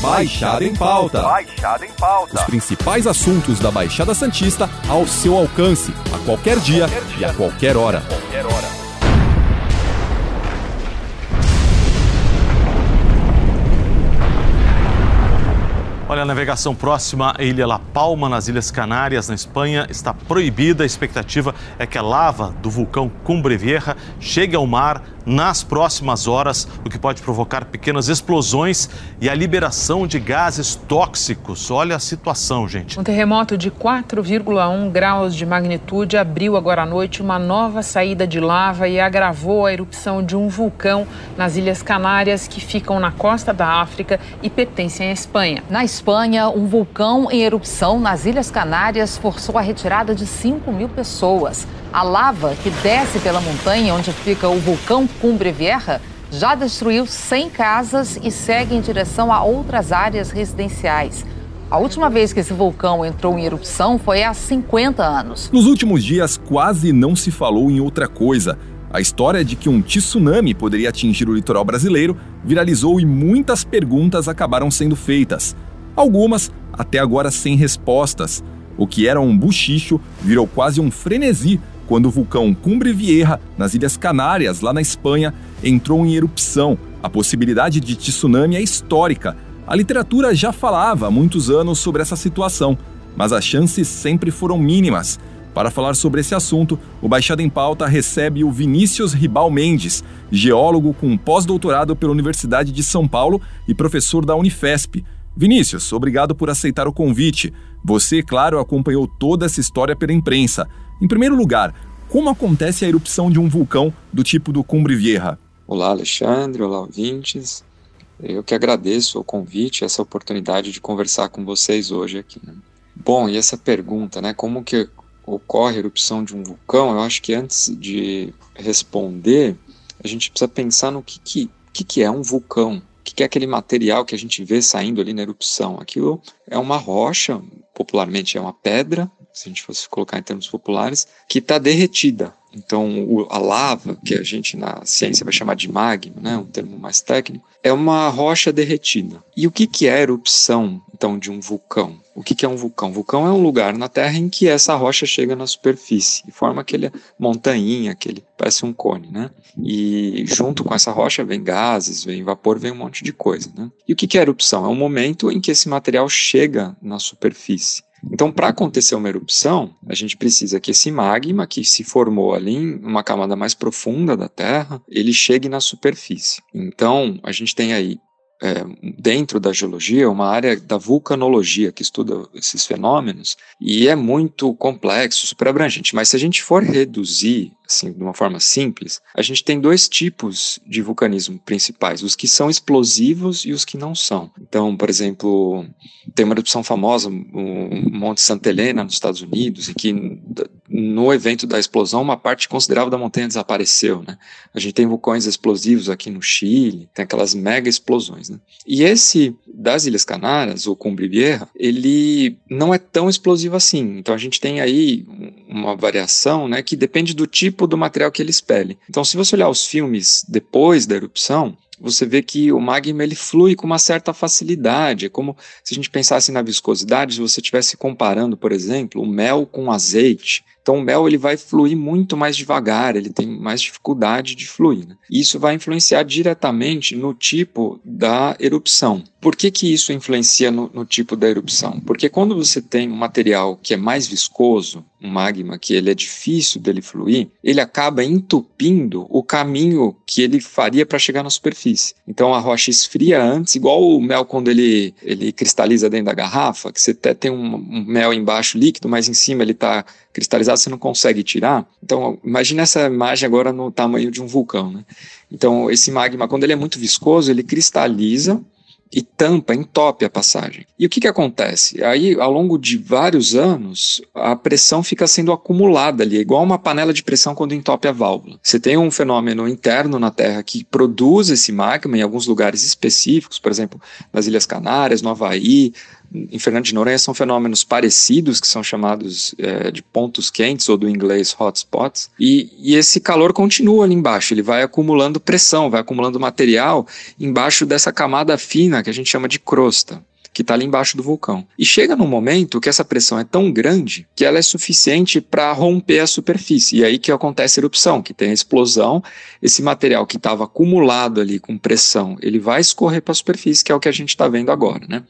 Baixada em Pauta. Baixada em Pauta. Os principais assuntos da Baixada Santista ao seu alcance, a qualquer dia, qualquer dia. e a qualquer hora. Qualquer hora. Olha, a navegação próxima à Ilha La Palma, nas Ilhas Canárias, na Espanha, está proibida. A expectativa é que a lava do vulcão Cumbre Vieja chegue ao mar nas próximas horas, o que pode provocar pequenas explosões e a liberação de gases tóxicos. Olha a situação, gente. Um terremoto de 4,1 graus de magnitude abriu agora à noite uma nova saída de lava e agravou a erupção de um vulcão nas Ilhas Canárias, que ficam na costa da África e pertencem à Espanha. Na Espanha, um vulcão em erupção nas Ilhas Canárias forçou a retirada de 5 mil pessoas. A lava que desce pela montanha onde fica o vulcão Cumbre Vieja já destruiu 100 casas e segue em direção a outras áreas residenciais. A última vez que esse vulcão entrou em erupção foi há 50 anos. Nos últimos dias, quase não se falou em outra coisa. A história de que um tsunami poderia atingir o litoral brasileiro viralizou e muitas perguntas acabaram sendo feitas. Algumas até agora sem respostas. O que era um buchicho virou quase um frenesi quando o vulcão Cumbre Vieja, nas Ilhas Canárias, lá na Espanha, entrou em erupção. A possibilidade de tsunami é histórica. A literatura já falava há muitos anos sobre essa situação, mas as chances sempre foram mínimas. Para falar sobre esse assunto, o Baixada em Pauta recebe o Vinícius Ribal Mendes, geólogo com pós-doutorado pela Universidade de São Paulo e professor da Unifesp. Vinícius, obrigado por aceitar o convite. Você, claro, acompanhou toda essa história pela imprensa. Em primeiro lugar, como acontece a erupção de um vulcão do tipo do Cumbre Vieja? Olá, Alexandre. Olá, ouvintes. Eu que agradeço o convite, essa oportunidade de conversar com vocês hoje aqui. Né? Bom, e essa pergunta, né? Como que ocorre a erupção de um vulcão? Eu acho que antes de responder, a gente precisa pensar no que, que, que, que é um vulcão. O que é aquele material que a gente vê saindo ali na erupção? Aquilo é uma rocha, popularmente é uma pedra, se a gente fosse colocar em termos populares, que está derretida. Então, a lava, que a gente na ciência vai chamar de magma, né, um termo mais técnico, é uma rocha derretida. E o que, que é a erupção, então, de um vulcão? O que, que é um vulcão? Vulcão é um lugar na Terra em que essa rocha chega na superfície e forma aquele montanha, aquele parece um cone, né? E junto com essa rocha vem gases, vem vapor, vem um monte de coisa, né? E o que, que é erupção? É um momento em que esse material chega na superfície. Então, para acontecer uma erupção, a gente precisa que esse magma que se formou ali em uma camada mais profunda da Terra, ele chegue na superfície. Então, a gente tem aí é, dentro da geologia, uma área da vulcanologia que estuda esses fenômenos e é muito complexo, super abrangente. Mas se a gente for reduzir assim, de uma forma simples, a gente tem dois tipos de vulcanismo principais: os que são explosivos e os que não são. Então, por exemplo, tem uma erupção famosa, o Monte Santa Helena, nos Estados Unidos, em que no evento da explosão, uma parte considerável da montanha desapareceu. Né? A gente tem vulcões explosivos aqui no Chile, tem aquelas mega explosões. Né? E esse das Ilhas Canárias, o Cumbre Vieja, ele não é tão explosivo assim. Então a gente tem aí uma variação né, que depende do tipo do material que ele expele. Então, se você olhar os filmes depois da erupção, você vê que o magma ele flui com uma certa facilidade. É como se a gente pensasse na viscosidade, se você estivesse comparando, por exemplo, o mel com azeite. Então o mel ele vai fluir muito mais devagar, ele tem mais dificuldade de fluir. Né? Isso vai influenciar diretamente no tipo da erupção. Por que, que isso influencia no, no, tipo da erupção? Porque quando você tem um material que é mais viscoso, um magma que ele é difícil dele fluir, ele acaba entupindo o caminho que ele faria para chegar na superfície. Então a rocha esfria antes, igual o mel quando ele, ele cristaliza dentro da garrafa, que você até tem um, um mel embaixo líquido, mas em cima ele está cristalizado, você não consegue tirar. Então imagine essa imagem agora no tamanho de um vulcão. Né? Então esse magma, quando ele é muito viscoso, ele cristaliza e tampa, entope a passagem. E o que, que acontece? Aí, ao longo de vários anos, a pressão fica sendo acumulada ali, é igual uma panela de pressão quando entope a válvula. Você tem um fenômeno interno na Terra que produz esse magma em alguns lugares específicos, por exemplo, nas Ilhas Canárias, no Havaí, em Fernando de Noronha são fenômenos parecidos, que são chamados é, de pontos quentes, ou do inglês hotspots, e, e esse calor continua ali embaixo, ele vai acumulando pressão, vai acumulando material embaixo dessa camada fina que a gente chama de crosta que está ali embaixo do vulcão. E chega num momento que essa pressão é tão grande que ela é suficiente para romper a superfície. E aí que acontece a erupção, que tem a explosão, esse material que estava acumulado ali com pressão, ele vai escorrer para a superfície, que é o que a gente está vendo agora. Né?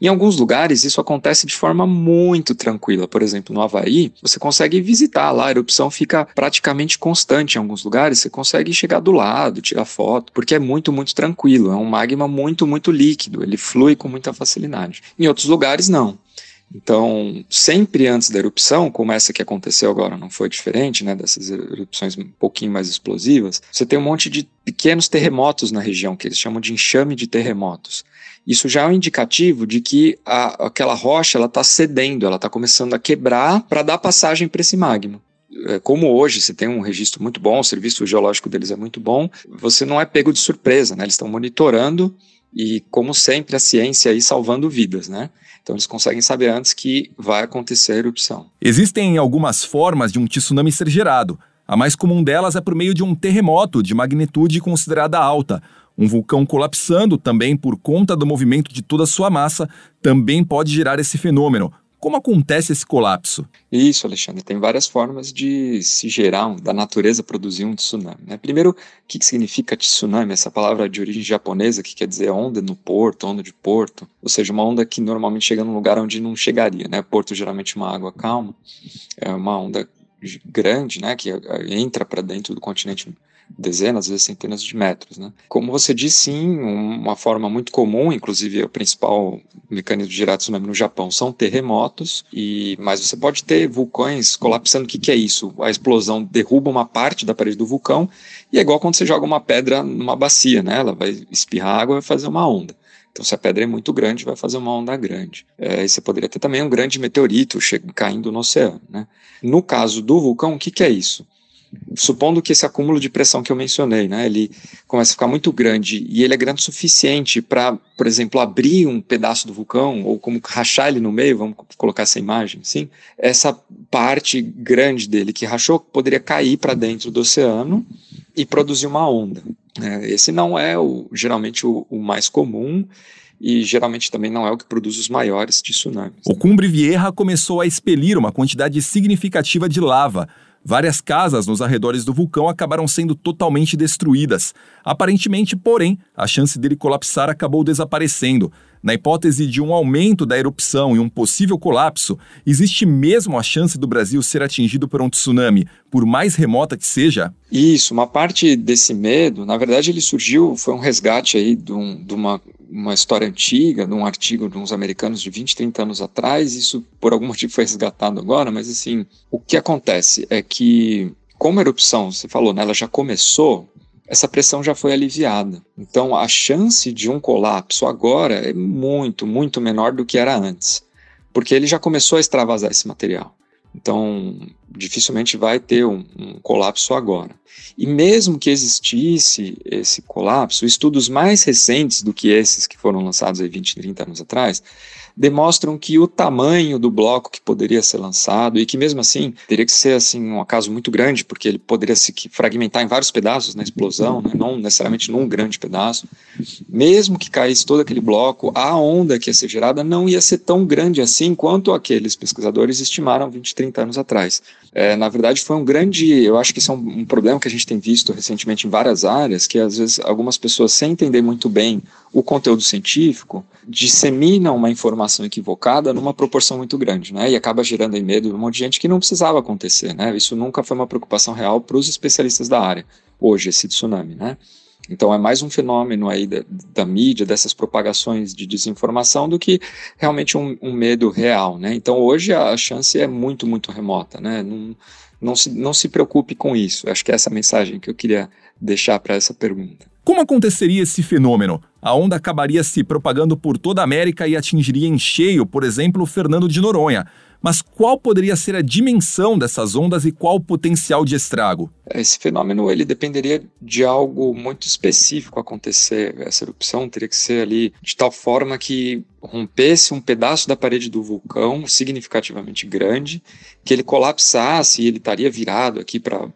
Em alguns lugares isso acontece de forma muito tranquila. Por exemplo, no Havaí, você consegue visitar lá, a erupção fica praticamente constante em alguns lugares, você consegue chegar do lado, tirar foto, porque é muito, muito tranquilo. É um magma muito, muito líquido, ele flui com muita facilidade. Em outros lugares, não. Então, sempre antes da erupção, como essa que aconteceu agora não foi diferente, né, dessas erupções um pouquinho mais explosivas, você tem um monte de pequenos terremotos na região, que eles chamam de enxame de terremotos. Isso já é um indicativo de que a, aquela rocha está cedendo, ela está começando a quebrar para dar passagem para esse magma é, como hoje você tem um registro muito bom, o serviço geológico deles é muito bom, você não é pego de surpresa, né? Eles estão monitorando e, como sempre, a ciência aí salvando vidas, né? Então eles conseguem saber antes que vai acontecer a erupção. Existem algumas formas de um tsunami ser gerado. A mais comum delas é por meio de um terremoto de magnitude considerada alta. Um vulcão colapsando, também por conta do movimento de toda a sua massa, também pode gerar esse fenômeno, como acontece esse colapso? Isso, Alexandre. Tem várias formas de se gerar, da natureza produzir um tsunami. Né? Primeiro, o que, que significa tsunami? Essa palavra de origem japonesa que quer dizer onda no porto, onda de porto. Ou seja, uma onda que normalmente chega num lugar onde não chegaria. Né? Porto geralmente é uma água calma. É uma onda grande, né, que entra para dentro do continente dezenas, às vezes centenas de metros. Né? Como você disse, sim, uma forma muito comum, inclusive o principal mecanismo de gerar tsunami no Japão são terremotos, e mas você pode ter vulcões colapsando. O que, que é isso? A explosão derruba uma parte da parede do vulcão, e é igual quando você joga uma pedra numa bacia, né? ela vai espirrar água e vai fazer uma onda. Então, se a pedra é muito grande, vai fazer uma onda grande. É, e você poderia ter também um grande meteorito caindo no oceano. Né? No caso do vulcão, o que, que é isso? Supondo que esse acúmulo de pressão que eu mencionei, né, ele começa a ficar muito grande e ele é grande o suficiente para, por exemplo, abrir um pedaço do vulcão ou como rachar ele no meio, vamos colocar essa imagem, sim, essa parte grande dele que rachou poderia cair para dentro do oceano e produzir uma onda. É, esse não é o, geralmente o, o mais comum e geralmente também não é o que produz os maiores tsunamis. O Cumbre Vieja começou a expelir uma quantidade significativa de lava, Várias casas nos arredores do vulcão acabaram sendo totalmente destruídas. Aparentemente, porém, a chance dele colapsar acabou desaparecendo. Na hipótese de um aumento da erupção e um possível colapso, existe mesmo a chance do Brasil ser atingido por um tsunami, por mais remota que seja? Isso, uma parte desse medo, na verdade, ele surgiu, foi um resgate aí de, um, de uma uma história antiga, de um artigo de uns americanos de 20, 30 anos atrás, isso por algum motivo foi resgatado agora, mas assim, o que acontece é que, como a erupção, você falou, né, ela já começou, essa pressão já foi aliviada. Então, a chance de um colapso agora é muito, muito menor do que era antes, porque ele já começou a extravasar esse material. Então, dificilmente vai ter um, um, colapso agora. E mesmo que existisse esse colapso, estudos mais recentes do que esses que foram lançados aí 20, 30 anos atrás, demonstram que o tamanho do bloco que poderia ser lançado e que mesmo assim teria que ser assim um acaso muito grande porque ele poderia se fragmentar em vários pedaços na explosão, né? não necessariamente num grande pedaço. Mesmo que caísse todo aquele bloco, a onda que ia ser gerada não ia ser tão grande assim quanto aqueles pesquisadores estimaram 20, 30 anos atrás. É, na verdade, foi um grande. Eu acho que isso é um, um, problema que a gente tem visto recentemente em várias áreas, que às vezes algumas pessoas, sem entender muito bem o conteúdo científico, disseminam uma informação equivocada numa proporção muito grande, né? E acaba gerando aí medo de um monte de gente que não precisava acontecer, né? Isso nunca foi uma preocupação real para os especialistas da área, hoje, esse tsunami, né? Então é mais um fenômeno aí da, da mídia, dessas propagações de desinformação, do que realmente um, um, medo real, né? Então hoje a chance é muito, muito remota, né? Não, não, se, não se preocupe com isso. Acho que é essa mensagem que eu queria deixar para essa pergunta. Como aconteceria esse fenômeno? A onda acabaria se propagando por toda a América e atingiria em cheio, por exemplo, Fernando de Noronha. Mas qual poderia ser a dimensão dessas ondas e qual o potencial de estrago? Esse fenômeno ele dependeria de algo muito específico acontecer. Essa erupção teria que ser ali de tal forma que rompesse um pedaço da parede do vulcão significativamente grande, que ele colapsasse e ele estaria virado aqui para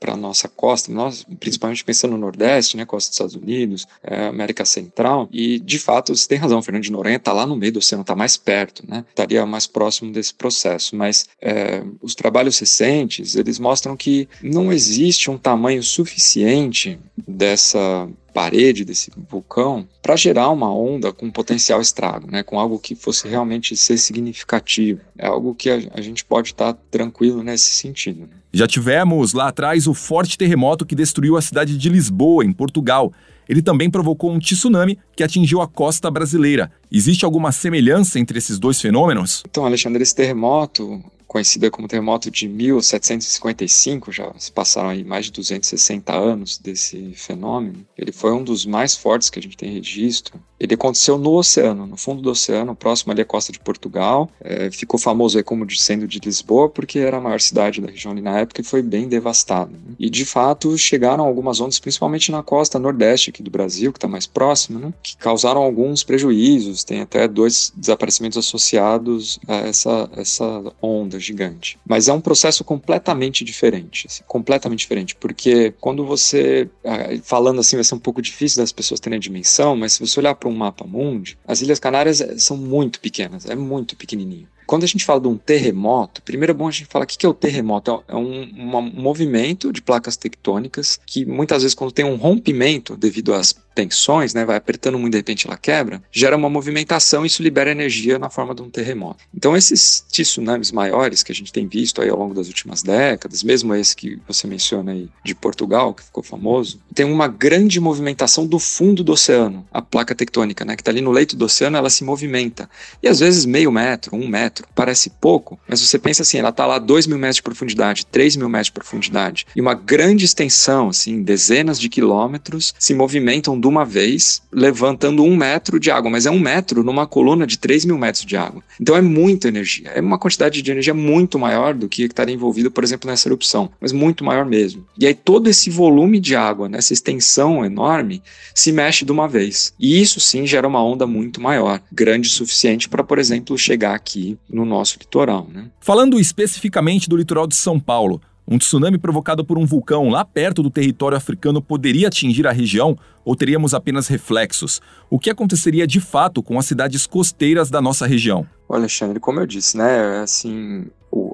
para a nossa costa, nós, principalmente pensando no Nordeste, né, costa dos Estados Unidos, é, América Central, e de fato você tem razão, Fernando de Noronha está lá no meio do oceano, está mais perto, né, estaria mais próximo desse processo, mas é, os trabalhos recentes, eles mostram que não existe um tamanho suficiente dessa parede desse vulcão para gerar uma onda com potencial estrago, né, com algo que fosse realmente ser significativo. É algo que a, a gente pode estar tá tranquilo nesse sentido. Né? Já tivemos lá atrás o forte terremoto que destruiu a cidade de Lisboa, em Portugal. Ele também provocou um tsunami que atingiu a costa brasileira. Existe alguma semelhança entre esses dois fenômenos? Então, Alexandre, esse terremoto conhecida como terremoto de 1755, já se passaram aí mais de 260 anos desse fenômeno. Ele foi um dos mais fortes que a gente tem registro. Ele aconteceu no oceano, no fundo do oceano, próximo ali à costa de Portugal. É, ficou famoso aí como sendo de Lisboa, porque era a maior cidade da região ali na época e foi bem devastado. Né? E de fato chegaram algumas ondas, principalmente na costa nordeste aqui do Brasil, que está mais próxima, né? que causaram alguns prejuízos. Tem até dois desaparecimentos associados a essa, essa onda gigante. Mas é um processo completamente diferente, assim, completamente diferente, porque quando você, ah, falando assim vai ser um pouco difícil das pessoas terem a dimensão, mas se você olhar para um mapa mundi, as Ilhas Canárias eh, são muito pequenas, é muito pequenininho. Quando a gente fala de um terremoto, primeiro é bom a gente falar o que é o terremoto. É um, um movimento de placas tectônicas que muitas vezes quando tem um rompimento devido às tensões, né, vai apertando muito, de repente ela quebra, gera uma movimentação e isso libera energia na forma de um terremoto. Então esses tsunamis maiores que a gente tem visto aí ao longo das últimas décadas, mesmo esse que você menciona aí de Portugal, que ficou famoso, tem uma grande movimentação do fundo do oceano. A placa tectônica, né, que está ali no leito do oceano, ela se movimenta. E às vezes meio metro, um metro, parece pouco, mas você pensa assim, ela está lá dois mil metros de profundidade, três mil metros de profundidade, e uma grande extensão, assim, dezenas de quilômetros, se movimentam de uma vez, levantando um metro de água, mas é um metro numa coluna de 3 mil metros de água. Então é muita energia, é uma quantidade de energia muito maior do que estaria envolvido, por exemplo, nessa erupção, mas muito maior mesmo. E aí todo esse volume de água, nessa extensão enorme, se mexe de uma vez. E isso sim gera uma onda muito maior, grande o suficiente para, por exemplo, chegar aqui no nosso litoral. Né? Falando especificamente do litoral de São Paulo, um tsunami provocado por um vulcão lá perto do território africano poderia atingir a região ou teríamos apenas reflexos? O que aconteceria de fato com as cidades costeiras da nossa região? Olha, Alexandre, como eu disse, né, assim,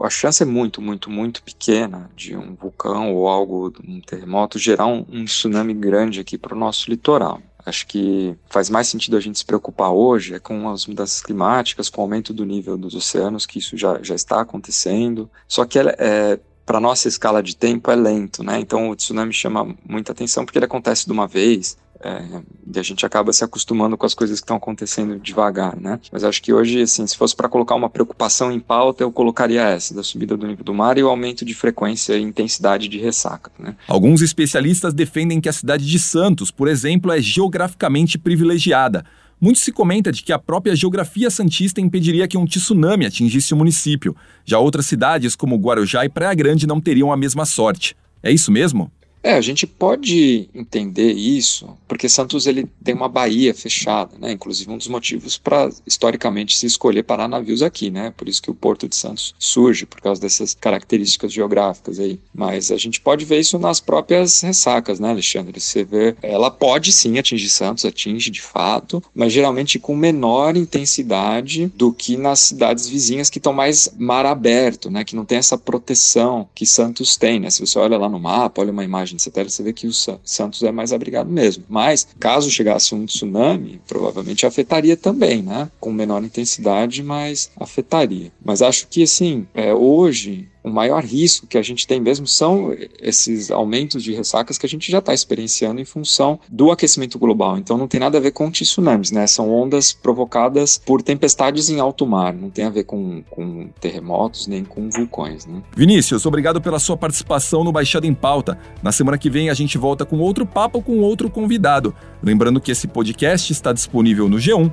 a chance é muito, muito, muito pequena de um vulcão ou algo, um terremoto gerar um, um tsunami grande aqui para o nosso litoral. Acho que faz mais sentido a gente se preocupar hoje é com as mudanças climáticas, com o aumento do nível dos oceanos, que isso já, já está acontecendo. Só que é, para nossa escala de tempo é lento, né? Então o tsunami chama muita atenção porque ele acontece de uma vez. É, e a gente acaba se acostumando com as coisas que estão acontecendo devagar, né? Mas acho que hoje, assim, se fosse para colocar uma preocupação em pauta, eu colocaria essa, da subida do nível do mar e o aumento de frequência e intensidade de ressaca, né? Alguns especialistas defendem que a cidade de Santos, por exemplo, é geograficamente privilegiada, muito se comenta de que a própria geografia santista impediria que um tsunami atingisse o município. Já outras cidades, como Guarujá e Praia Grande, não teriam a mesma sorte. É isso mesmo? É, a gente pode entender isso, porque Santos ele tem uma baía fechada, né? Inclusive um dos motivos para historicamente se escolher parar navios aqui, né? Por isso que o Porto de Santos surge por causa dessas características geográficas aí. Mas a gente pode ver isso nas próprias ressacas, né, Alexandre? Você vê, ela pode sim atingir Santos, atinge de fato, mas geralmente com menor intensidade do que nas cidades vizinhas que estão mais mar aberto, né? Que não tem essa proteção que Santos tem, né? Se você olha lá no mapa, olha uma imagem de satélite, você vê que o Santos é mais abrigado mesmo. Mas, caso chegasse um tsunami, provavelmente afetaria também, né? Com menor intensidade, mas afetaria. Mas acho que, assim, é, hoje o maior risco que a gente tem mesmo são esses aumentos de ressacas que a gente já está experienciando em função do aquecimento global. Então não tem nada a ver com tsunamis, né? São ondas provocadas por tempestades em alto mar, não tem a ver com, com terremotos nem com vulcões, né? Vinícius, obrigado pela sua participação no Baixada em Pauta. Na semana que vem a gente volta com outro papo com outro convidado. Lembrando que esse podcast está disponível no G1